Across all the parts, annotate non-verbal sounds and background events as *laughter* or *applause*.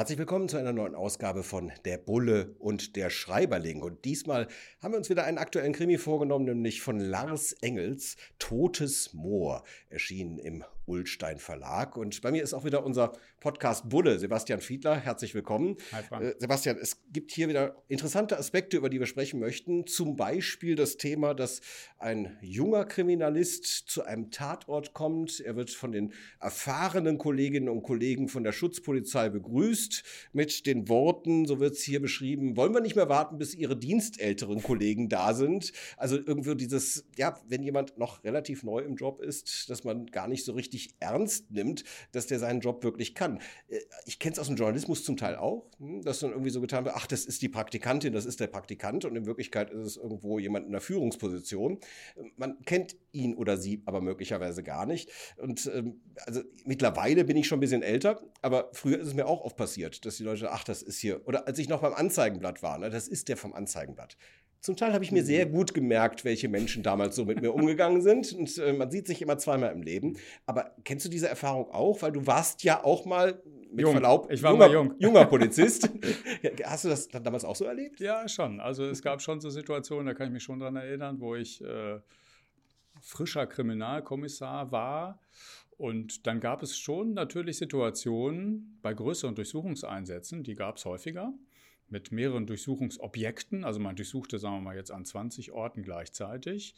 Herzlich willkommen zu einer neuen Ausgabe von Der Bulle und der Schreiberling. Und diesmal haben wir uns wieder einen aktuellen Krimi vorgenommen, nämlich von Lars Engels, Totes Moor, erschienen im Ullstein Verlag. Und bei mir ist auch wieder unser Podcast Bulle, Sebastian Fiedler. Herzlich willkommen. Hi, Frank. Äh, Sebastian, es gibt hier wieder interessante Aspekte, über die wir sprechen möchten. Zum Beispiel das Thema, dass ein junger Kriminalist zu einem Tatort kommt. Er wird von den erfahrenen Kolleginnen und Kollegen von der Schutzpolizei begrüßt mit den Worten, so wird es hier beschrieben, wollen wir nicht mehr warten, bis Ihre dienstälteren Kollegen da sind. Also irgendwie dieses, ja, wenn jemand noch relativ neu im Job ist, dass man gar nicht so richtig richtig ernst nimmt, dass der seinen Job wirklich kann. Äh, ich kenne es aus dem Journalismus zum Teil auch, hm, dass dann irgendwie so getan wird, ach, das ist die Praktikantin, das ist der Praktikant und in Wirklichkeit ist es irgendwo jemand in der Führungsposition. Man kennt ihn oder sie aber möglicherweise gar nicht. Und ähm, also mittlerweile bin ich schon ein bisschen älter, aber früher ist es mir auch oft passiert, dass die Leute, ach, das ist hier, oder als ich noch beim Anzeigenblatt war, ne, das ist der vom Anzeigenblatt. Zum Teil habe ich mir sehr mhm. gut gemerkt, welche Menschen damals so mit mir umgegangen sind. *laughs* Und äh, man sieht sich immer zweimal im Leben. Aber kennst du diese Erfahrung auch? Weil du warst ja auch mal mit jung. Verlaub, ich war junger, mal jung. junger *laughs* Polizist. *laughs* Hast du das damals auch so erlebt? Ja, schon. Also es gab schon so Situationen, da kann ich mich schon dran erinnern, wo ich äh, frischer Kriminalkommissar war. Und dann gab es schon natürlich Situationen bei größeren Durchsuchungseinsätzen, die gab es häufiger mit mehreren Durchsuchungsobjekten. Also man durchsuchte, sagen wir mal, jetzt an 20 Orten gleichzeitig.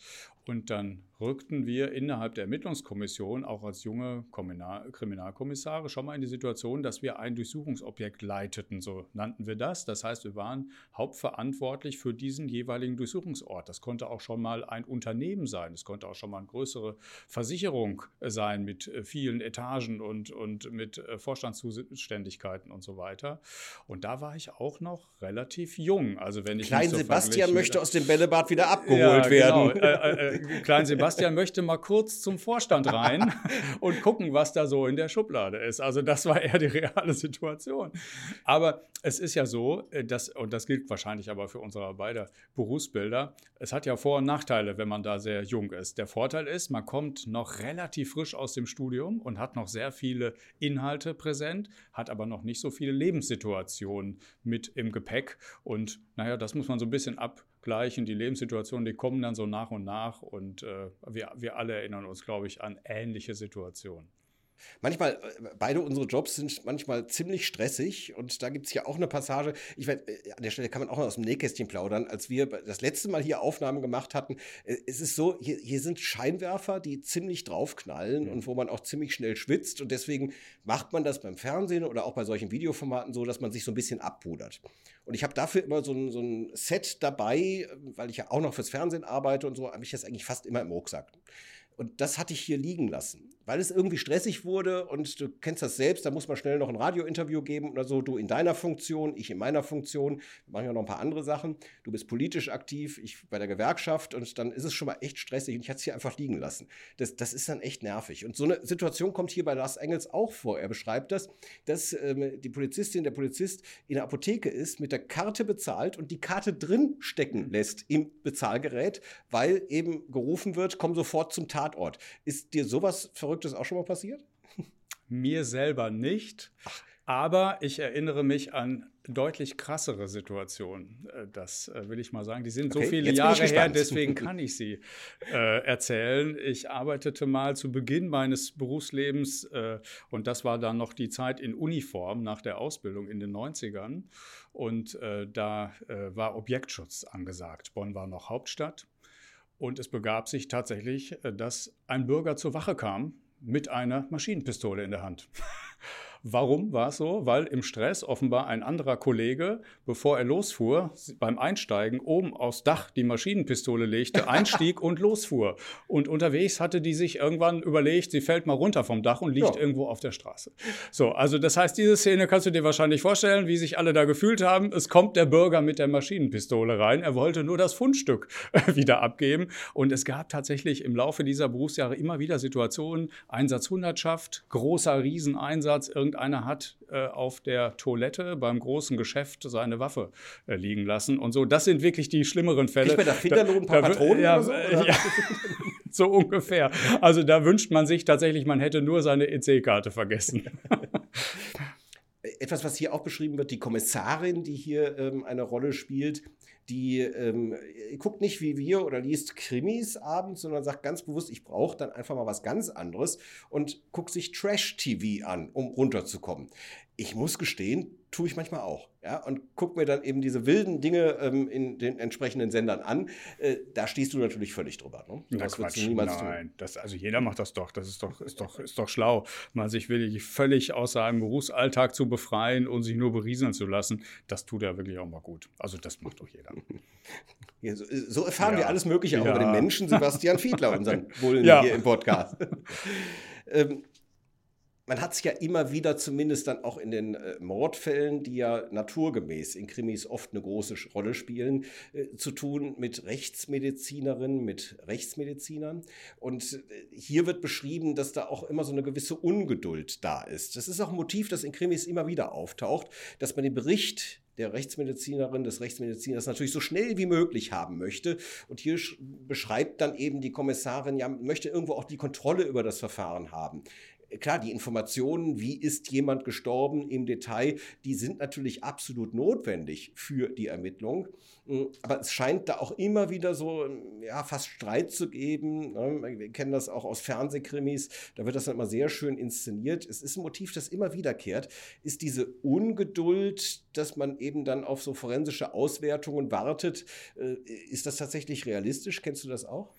Und dann rückten wir innerhalb der Ermittlungskommission auch als junge Kriminalkommissare schon mal in die Situation, dass wir ein Durchsuchungsobjekt leiteten, so nannten wir das. Das heißt, wir waren hauptverantwortlich für diesen jeweiligen Durchsuchungsort. Das konnte auch schon mal ein Unternehmen sein, es konnte auch schon mal eine größere Versicherung sein mit äh, vielen Etagen und, und mit äh, Vorstandszuständigkeiten und so weiter. Und da war ich auch noch relativ jung. Also wenn ich Klein so Sebastian möchte aus dem Bällebad wieder abgeholt ja, werden. Genau. Äh, äh, Klein Sebastian *laughs* möchte mal kurz zum Vorstand rein *laughs* und gucken, was da so in der Schublade ist. Also das war eher die reale Situation. Aber es ist ja so, äh, dass, und das gilt wahrscheinlich aber für unsere beide Berufsbilder, es hat ja Vor- und Nachteile, wenn man da sehr jung ist. Der Vorteil ist, man kommt noch relativ frisch aus dem Studium und hat noch sehr viele Inhalte präsent, hat aber noch nicht so viele Lebenssituationen mit im Gepäck. Und naja, das muss man so ein bisschen ab gleichen. Die Lebenssituationen, die kommen dann so nach und nach und äh, wir, wir alle erinnern uns, glaube ich, an ähnliche Situationen. Manchmal, äh, beide unsere Jobs sind manchmal ziemlich stressig und da gibt es ja auch eine Passage, ich weiß, äh, an der Stelle kann man auch noch aus dem Nähkästchen plaudern, als wir das letzte Mal hier Aufnahmen gemacht hatten, äh, es ist so, hier, hier sind Scheinwerfer, die ziemlich draufknallen mhm. und wo man auch ziemlich schnell schwitzt und deswegen macht man das beim Fernsehen oder auch bei solchen Videoformaten so, dass man sich so ein bisschen abpudert. Und ich habe dafür immer so ein, so ein Set dabei, weil ich ja auch noch fürs Fernsehen arbeite und so, habe ich das eigentlich fast immer im Rucksack. Und das hatte ich hier liegen lassen weil es irgendwie stressig wurde und du kennst das selbst, da muss man schnell noch ein Radiointerview geben oder so, du in deiner Funktion, ich in meiner Funktion, wir machen ja noch ein paar andere Sachen, du bist politisch aktiv, ich bei der Gewerkschaft und dann ist es schon mal echt stressig und ich hatte es hier einfach liegen lassen. Das, das ist dann echt nervig. Und so eine Situation kommt hier bei Lars Engels auch vor. Er beschreibt das, dass ähm, die Polizistin, der Polizist in der Apotheke ist, mit der Karte bezahlt und die Karte drin stecken lässt im Bezahlgerät, weil eben gerufen wird, komm sofort zum Tatort. Ist dir sowas verrückt? Verrücktes auch schon mal passiert? Mir selber nicht. Aber ich erinnere mich an deutlich krassere Situationen. Äh, das äh, will ich mal sagen. Die sind okay, so viele Jahre her, deswegen *laughs* kann ich sie äh, erzählen. Ich arbeitete mal zu Beginn meines Berufslebens äh, und das war dann noch die Zeit in Uniform nach der Ausbildung in den 90ern. Und äh, da äh, war Objektschutz angesagt. Bonn war noch Hauptstadt. Und es begab sich tatsächlich, dass ein Bürger zur Wache kam mit einer Maschinenpistole in der Hand. *laughs* Warum war es so? Weil im Stress offenbar ein anderer Kollege, bevor er losfuhr, beim Einsteigen oben aufs Dach die Maschinenpistole legte, *laughs* einstieg und losfuhr. Und unterwegs hatte die sich irgendwann überlegt, sie fällt mal runter vom Dach und liegt ja. irgendwo auf der Straße. So, also das heißt, diese Szene kannst du dir wahrscheinlich vorstellen, wie sich alle da gefühlt haben. Es kommt der Bürger mit der Maschinenpistole rein. Er wollte nur das Fundstück *laughs* wieder abgeben. Und es gab tatsächlich im Laufe dieser Berufsjahre immer wieder Situationen, Einsatzhundertschaft, großer Rieseneinsatz, irgendeiner hat äh, auf der Toilette beim großen Geschäft seine Waffe äh, liegen lassen und so. Das sind wirklich die schlimmeren Fälle. Kriegt man da Finderlohn, ein paar Patronen ja, oder so? Oder? Ja, *laughs* so ungefähr. Also da wünscht man sich tatsächlich, man hätte nur seine EC-Karte vergessen. *laughs* Etwas, was hier auch beschrieben wird, die Kommissarin, die hier ähm, eine Rolle spielt, die ähm, guckt nicht wie wir oder liest Krimis abends, sondern sagt ganz bewusst, ich brauche dann einfach mal was ganz anderes und guckt sich Trash-TV an, um runterzukommen. Ich muss gestehen, tue ich manchmal auch. Ja, und guck mir dann eben diese wilden Dinge ähm, in den entsprechenden Sendern an. Äh, da stehst du natürlich völlig drüber. Ne? Das Quatsch, niemals nein, das, also jeder macht das doch. Das ist doch, ist doch, ist doch schlau, mal sich wirklich völlig aus seinem Berufsalltag zu befreien und sich nur berieseln zu lassen. Das tut ja wirklich auch mal gut. Also das macht doch jeder. *laughs* Ja, so, so, erfahren ja. wir alles Mögliche auch über den Menschen Sebastian Fiedler, unseren *laughs* Bullen hier im Podcast. *laughs* ähm, man hat es ja immer wieder, zumindest dann auch in den äh, Mordfällen, die ja naturgemäß in Krimis oft eine große Rolle spielen, äh, zu tun mit Rechtsmedizinerinnen, mit Rechtsmedizinern. Und äh, hier wird beschrieben, dass da auch immer so eine gewisse Ungeduld da ist. Das ist auch ein Motiv, das in Krimis immer wieder auftaucht, dass man den Bericht der Rechtsmedizinerin, des Rechtsmediziners natürlich so schnell wie möglich haben möchte. Und hier beschreibt dann eben die Kommissarin, ja, möchte irgendwo auch die Kontrolle über das Verfahren haben klar, die Informationen, wie ist jemand gestorben im Detail, die sind natürlich absolut notwendig für die Ermittlung. Hm, aber es scheint da auch immer wieder so, ja, fast Streit zu geben. Ne? Wir kennen das auch aus Fernsehkrimis. Da wird das dann immer sehr schön inszeniert. Es ist ein Motiv, das immer wiederkehrt. Ist diese Ungeduld, dass man eben dann auf so forensische Auswertungen wartet, äh, ist das tatsächlich realistisch? Kennst du das auch?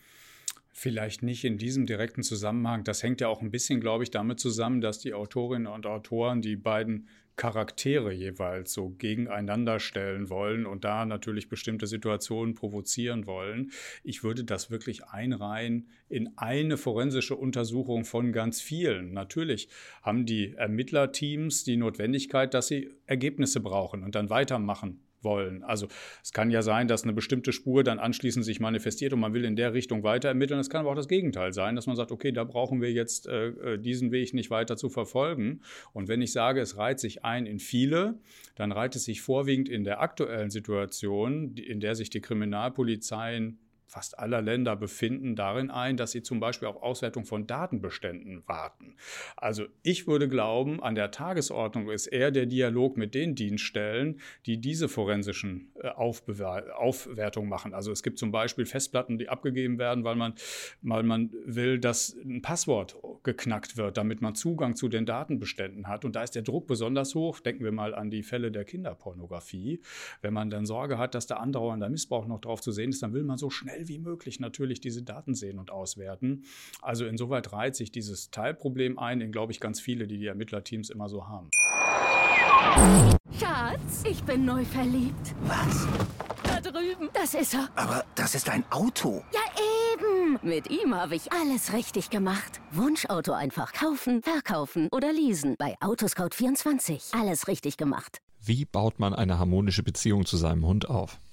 Vielleicht nicht in diesem direkten Zusammenhang. Das hängt ja auch ein bisschen, glaube ich, damit zusammen, dass die Autorinnen und Autoren die beiden Charaktere jeweils so gegeneinander stellen wollen und da natürlich bestimmte Situationen provozieren wollen. Ich würde das wirklich einreihen in eine forensische Untersuchung von ganz vielen. Natürlich haben die Ermittlerteams die Notwendigkeit, dass sie Ergebnisse brauchen und dann weitermachen wollen. Also es kann ja sein, dass eine bestimmte Spur dann anschließend sich manifestiert und man will in der Richtung weiter ermitteln. Es kann aber auch das Gegenteil sein, dass man sagt, okay, da brauchen wir jetzt äh, äh, diesen Weg nicht weiter zu verfolgen. Und wenn ich sage, es reiht sich ein in viele, dann reiht es sich vorwiegend in der aktuellen Situation, in der sich die Kriminalpolizeien fast aller Länder befinden darin ein, dass sie zum Beispiel auf Auswertung von Datenbeständen warten. Also ich würde glauben, an der Tagesordnung ist eher der Dialog mit den Dienststellen, die diese forensischen äh, Aufwertungen machen. Also es gibt zum Beispiel Festplatten, die abgegeben werden, weil man, weil man will, dass ein Passwort geknackt wird, damit man Zugang zu den Datenbeständen hat. Und da ist der Druck besonders hoch. Denken wir mal an die Fälle der Kinderpornografie. Wenn man dann Sorge hat, dass da andauernder Missbrauch noch drauf zu sehen ist, dann will man so schnell wie möglich natürlich diese Daten sehen und auswerten. Also insoweit reiht sich dieses Teilproblem ein in, glaube ich, ganz viele, die die Ermittlerteams immer so haben. Schatz, ich bin neu verliebt. Was? Da drüben. Das ist er. Aber das ist ein Auto. Ja, eben. Mit ihm habe ich alles richtig gemacht. Wunschauto einfach kaufen, verkaufen oder leasen. Bei Autoscout24. Alles richtig gemacht. Wie baut man eine harmonische Beziehung zu seinem Hund auf?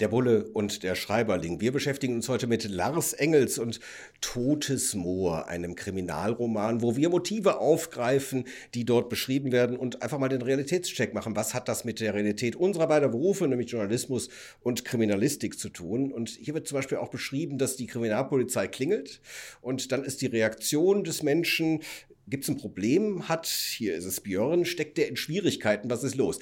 Der Bulle und der Schreiberling. Wir beschäftigen uns heute mit Lars Engels und Totes Moor, einem Kriminalroman, wo wir Motive aufgreifen, die dort beschrieben werden und einfach mal den Realitätscheck machen. Was hat das mit der Realität unserer beiden Berufe, nämlich Journalismus und Kriminalistik zu tun? Und hier wird zum Beispiel auch beschrieben, dass die Kriminalpolizei klingelt und dann ist die Reaktion des Menschen, gibt es ein Problem? Hat, hier ist es Björn, steckt der in Schwierigkeiten? Was ist los?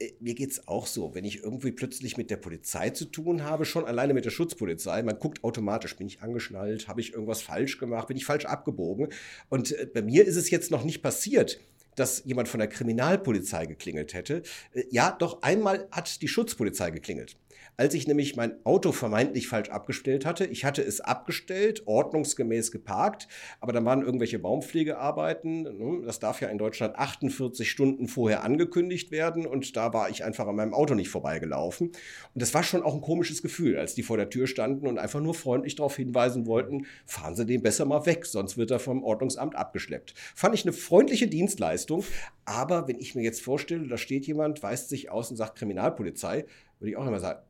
Äh, mir geht es auch so, wenn ich irgendwie plötzlich mit der Polizei zu tun habe, schon alleine mit der Schutzpolizei, man guckt automatisch, bin ich angeschnallt, habe ich irgendwas falsch gemacht, bin ich falsch abgebogen. Und äh, bei mir ist es jetzt noch nicht passiert, dass jemand von der Kriminalpolizei geklingelt hätte. Äh, ja, doch einmal hat die Schutzpolizei geklingelt als ich nämlich mein Auto vermeintlich falsch abgestellt hatte. Ich hatte es abgestellt, ordnungsgemäß geparkt, aber dann waren irgendwelche Baumpflegearbeiten. Ne, das darf ja in Deutschland 48 Stunden vorher angekündigt werden und da war ich einfach an meinem Auto nicht vorbeigelaufen. Und das war schon auch ein komisches Gefühl, als die vor der Tür standen und einfach nur freundlich darauf hinweisen wollten, fahren Sie den besser mal weg, sonst wird er vom Ordnungsamt abgeschleppt. Fand ich eine freundliche Dienstleistung, aber wenn ich mir jetzt vorstelle, da steht jemand, weist sich aus und sagt Kriminalpolizei, würde ich auch immer sagen,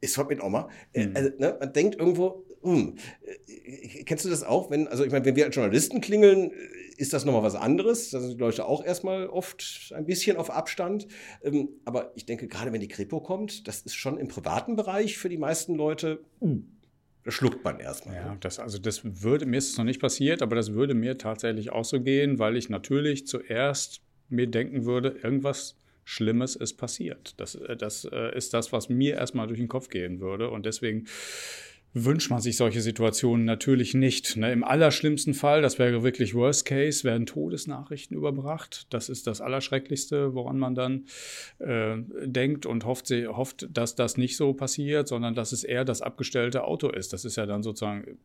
ist heute mit Oma. Mhm. Also, ne, man denkt irgendwo, hm, äh, kennst du das auch? Wenn, also ich meine, wenn wir als Journalisten klingeln, ist das nochmal was anderes. Da sind die Leute auch erstmal oft ein bisschen auf Abstand. Ähm, aber ich denke, gerade wenn die Kripo kommt, das ist schon im privaten Bereich für die meisten Leute, uh, das schluckt man erstmal. Ja, das, also das würde, mir ist es noch nicht passiert, aber das würde mir tatsächlich auch so gehen, weil ich natürlich zuerst mir denken würde, irgendwas Schlimmes ist passiert. Das, äh, das äh, ist das, was mir erstmal durch den Kopf gehen würde. Und deswegen wünscht man sich solche Situationen natürlich nicht. Ne? Im allerschlimmsten Fall, das wäre wirklich Worst Case, werden Todesnachrichten überbracht. Das ist das Allerschrecklichste, woran man dann äh, denkt und hofft, hofft, dass das nicht so passiert, sondern dass es eher das abgestellte Auto ist. Das ist ja dann sozusagen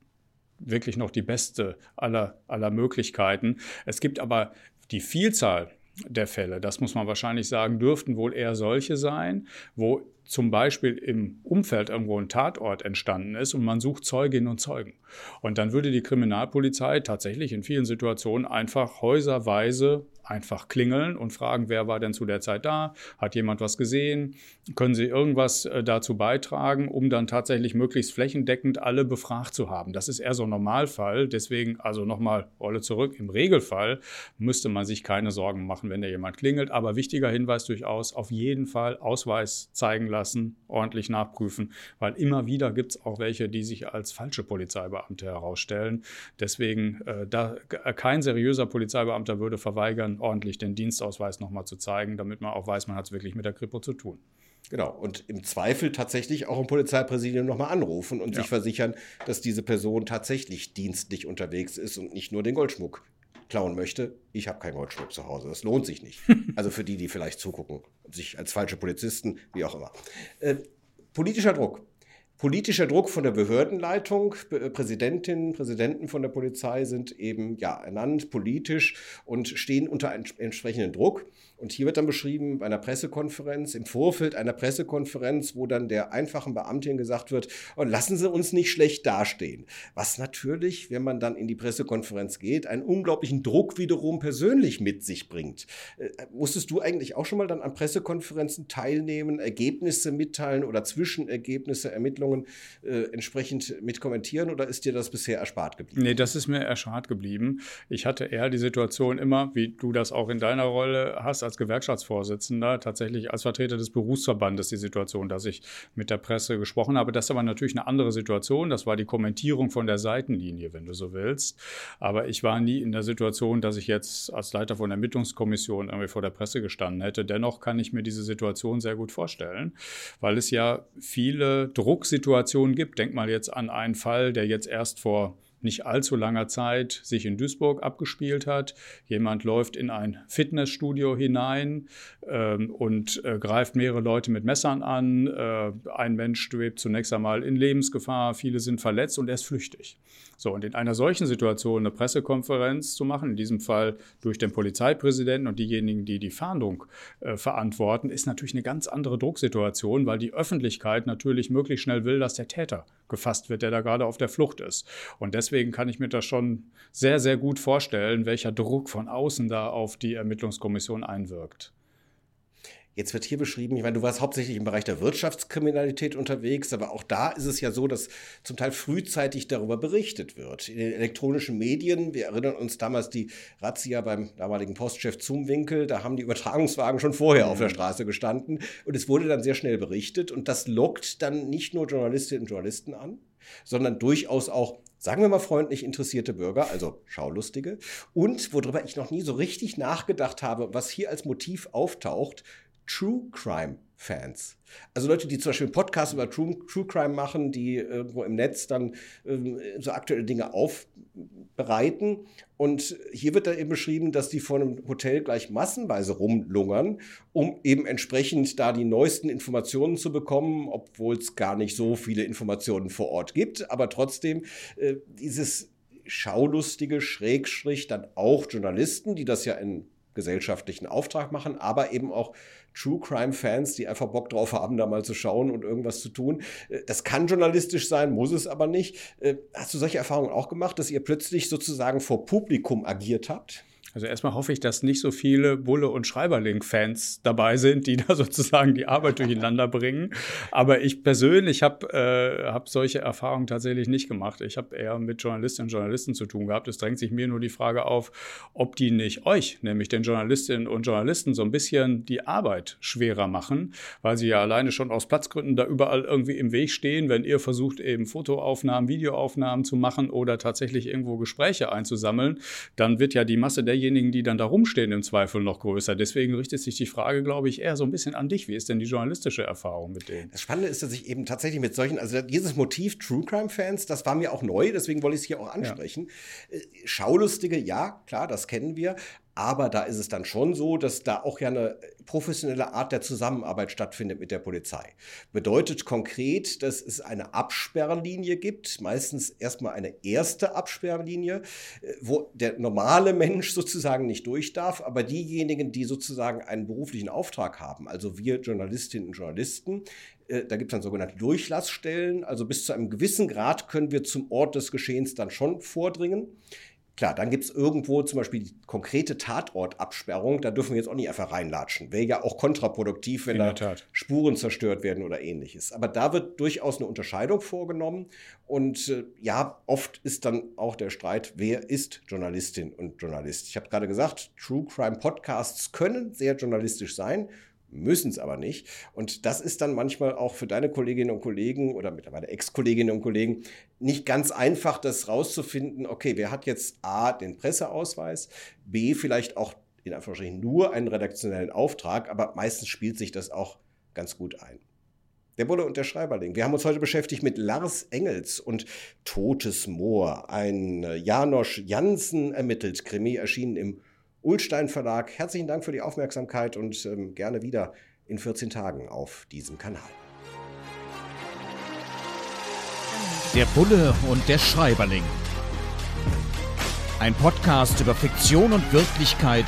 wirklich noch die beste aller, aller Möglichkeiten. Es gibt aber die Vielzahl der Fälle, das muss man wahrscheinlich sagen, dürften wohl eher solche sein, wo zum Beispiel im Umfeld irgendwo ein Tatort entstanden ist und man sucht Zeuginnen und Zeugen. Und dann würde die Kriminalpolizei tatsächlich in vielen Situationen einfach häuserweise einfach klingeln und fragen, wer war denn zu der Zeit da? Hat jemand was gesehen? Können Sie irgendwas äh, dazu beitragen, um dann tatsächlich möglichst flächendeckend alle befragt zu haben? Das ist eher so ein Normalfall. Deswegen, also nochmal Rolle zurück. Im Regelfall müsste man sich keine Sorgen machen, wenn da jemand klingelt. Aber wichtiger Hinweis durchaus, auf jeden Fall Ausweis zeigen lassen, ordentlich nachprüfen, weil immer wieder gibt es auch welche, die sich als falsche Polizeibeamte herausstellen. Deswegen, äh, da, kein seriöser Polizeibeamter würde verweigern, dann ordentlich den Dienstausweis nochmal zu zeigen, damit man auch weiß, man hat es wirklich mit der Kripo zu tun. Genau, und im Zweifel tatsächlich auch im Polizeipräsidium nochmal anrufen und ja. sich versichern, dass diese Person tatsächlich dienstlich unterwegs ist und nicht nur den Goldschmuck klauen möchte. Ich habe keinen Goldschmuck zu Hause, das lohnt sich nicht. *laughs* also für die, die vielleicht zugucken, sich als falsche Polizisten, wie auch immer. Äh, politischer Druck politischer Druck von der Behördenleitung. Präsidentinnen, Präsidenten von der Polizei sind eben ja ernannt politisch und stehen unter entsprechenden Druck. Und hier wird dann beschrieben bei einer Pressekonferenz, im Vorfeld einer Pressekonferenz, wo dann der einfachen Beamtin gesagt wird, oh, lassen Sie uns nicht schlecht dastehen. Was natürlich, wenn man dann in die Pressekonferenz geht, einen unglaublichen Druck wiederum persönlich mit sich bringt. Äh, musstest du eigentlich auch schon mal dann an Pressekonferenzen teilnehmen, Ergebnisse mitteilen oder Zwischenergebnisse, Ermittlungen äh, entsprechend mit kommentieren oder ist dir das bisher erspart geblieben? Nee, das ist mir erspart geblieben. Ich hatte eher die Situation immer, wie du das auch in deiner Rolle hast, als Gewerkschaftsvorsitzender tatsächlich als Vertreter des Berufsverbandes die Situation, dass ich mit der Presse gesprochen habe. Das ist aber natürlich eine andere Situation. Das war die Kommentierung von der Seitenlinie, wenn du so willst. Aber ich war nie in der Situation, dass ich jetzt als Leiter von der Ermittlungskommission irgendwie vor der Presse gestanden hätte. Dennoch kann ich mir diese Situation sehr gut vorstellen, weil es ja viele Drucksituationen gibt. Denk mal jetzt an einen Fall, der jetzt erst vor nicht allzu langer Zeit sich in Duisburg abgespielt hat. Jemand läuft in ein Fitnessstudio hinein ähm, und äh, greift mehrere Leute mit Messern an. Äh, ein Mensch schwebt zunächst einmal in Lebensgefahr, viele sind verletzt und er ist flüchtig. So, und in einer solchen Situation eine Pressekonferenz zu machen, in diesem Fall durch den Polizeipräsidenten und diejenigen, die die Fahndung äh, verantworten, ist natürlich eine ganz andere Drucksituation, weil die Öffentlichkeit natürlich möglichst schnell will, dass der Täter gefasst wird, der da gerade auf der Flucht ist. Und deswegen kann ich mir das schon sehr, sehr gut vorstellen, welcher Druck von außen da auf die Ermittlungskommission einwirkt. Jetzt wird hier beschrieben, ich meine, du warst hauptsächlich im Bereich der Wirtschaftskriminalität unterwegs, aber auch da ist es ja so, dass zum Teil frühzeitig darüber berichtet wird. In den elektronischen Medien, wir erinnern uns damals die Razzia beim damaligen Postchef Zumwinkel, da haben die Übertragungswagen schon vorher mhm. auf der mhm. Straße gestanden und es wurde dann sehr schnell berichtet und das lockt dann nicht nur Journalistinnen und Journalisten an, sondern durchaus auch sagen wir mal freundlich interessierte Bürger, also Schaulustige. Und worüber ich noch nie so richtig nachgedacht habe, was hier als Motiv auftaucht, True Crime Fans. Also Leute, die zum Beispiel Podcasts über True, True Crime machen, die irgendwo im Netz dann ähm, so aktuelle Dinge aufbereiten. Und hier wird dann eben beschrieben, dass die vor einem Hotel gleich massenweise rumlungern, um eben entsprechend da die neuesten Informationen zu bekommen, obwohl es gar nicht so viele Informationen vor Ort gibt. Aber trotzdem äh, dieses schaulustige Schrägstrich dann auch Journalisten, die das ja in gesellschaftlichen Auftrag machen, aber eben auch True Crime Fans, die einfach Bock drauf haben, da mal zu schauen und irgendwas zu tun. Äh, das kann journalistisch sein, muss es aber nicht. Äh, hast du solche Erfahrungen auch gemacht, dass ihr plötzlich sozusagen vor Publikum agiert habt? Also erstmal hoffe ich, dass nicht so viele Bulle- und Schreiberling-Fans dabei sind, die *laughs* da sozusagen die Arbeit durcheinander bringen. Aber ich persönlich habe äh, hab solche Erfahrungen tatsächlich nicht gemacht. Ich habe eher mit Journalistinnen und Journalisten zu tun gehabt. Es drängt sich mir nur die Frage auf, ob die nicht euch, nämlich den Journalistinnen und Journalisten, so ein bisschen die Arbeit schwerer machen, weil sie ja alleine schon aus Platzgründen da überall irgendwie im Weg stehen, wenn ihr versucht, eben Fotoaufnahmen, Videoaufnahmen zu machen oder tatsächlich irgendwo Gespräche einzusammeln, dann wird ja die Masse derjenigen, derjenigen, die dann da rumstehen, im Zweifel noch größer. Deswegen richtet sich die Frage, glaube ich, eher so ein bisschen an dich. Wie ist denn die journalistische Erfahrung mit denen? Das Spannende ist, dass ich eben tatsächlich mit solchen, also dieses Motiv True Crime Fans, das war mir auch neu, deswegen wollte ich es hier auch ansprechen. Ja. Äh, Schaulustige, ja, klar, das kennen wir. Aber da ist es dann schon so, dass da auch ja eine professionelle Art der Zusammenarbeit stattfindet mit der Polizei. Bedeutet konkret, dass es eine Absperrlinie gibt, meistens erstmal eine erste Absperrlinie, äh, wo der normale Mensch *laughs* sozusagen nicht durch darf, aber diejenigen, die sozusagen einen beruflichen Auftrag haben, also wir Journalistinnen und Journalisten, äh, da gibt es dann sogenannte Durchlassstellen, also bis zu einem gewissen Grad können wir zum Ort des Geschehens dann schon vordringen. Klar, dann gibt es irgendwo zum Beispiel die konkrete Tatortabsperrung. Da dürfen wir jetzt auch nicht einfach reinlatschen. Wäre ja auch kontraproduktiv, wenn da Spuren zerstört werden oder ähnliches. Aber da wird durchaus eine Unterscheidung vorgenommen. Und äh, ja, oft ist dann auch der Streit, wer ist Journalistin und Journalist. Ich habe gerade gesagt, True Crime Podcasts können sehr journalistisch sein müssen es aber nicht. Und das ist dann manchmal auch für deine Kolleginnen und Kollegen oder mittlerweile Ex-Kolleginnen und Kollegen nicht ganz einfach, das rauszufinden, okay, wer hat jetzt A, den Presseausweis, B, vielleicht auch in Anführungsstrichen nur einen redaktionellen Auftrag, aber meistens spielt sich das auch ganz gut ein. Der Bulle und der Schreiberling. Wir haben uns heute beschäftigt mit Lars Engels und Totes Moor, ein Janosch Jansen ermittelt Krimi, erschienen im Ulstein Verlag. Herzlichen Dank für die Aufmerksamkeit und ähm, gerne wieder in 14 Tagen auf diesem Kanal. Der Bulle und der Schreiberling. Ein Podcast über Fiktion und Wirklichkeit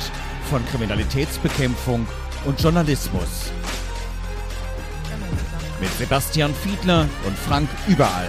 von Kriminalitätsbekämpfung und Journalismus. Mit Sebastian Fiedler und Frank Überall.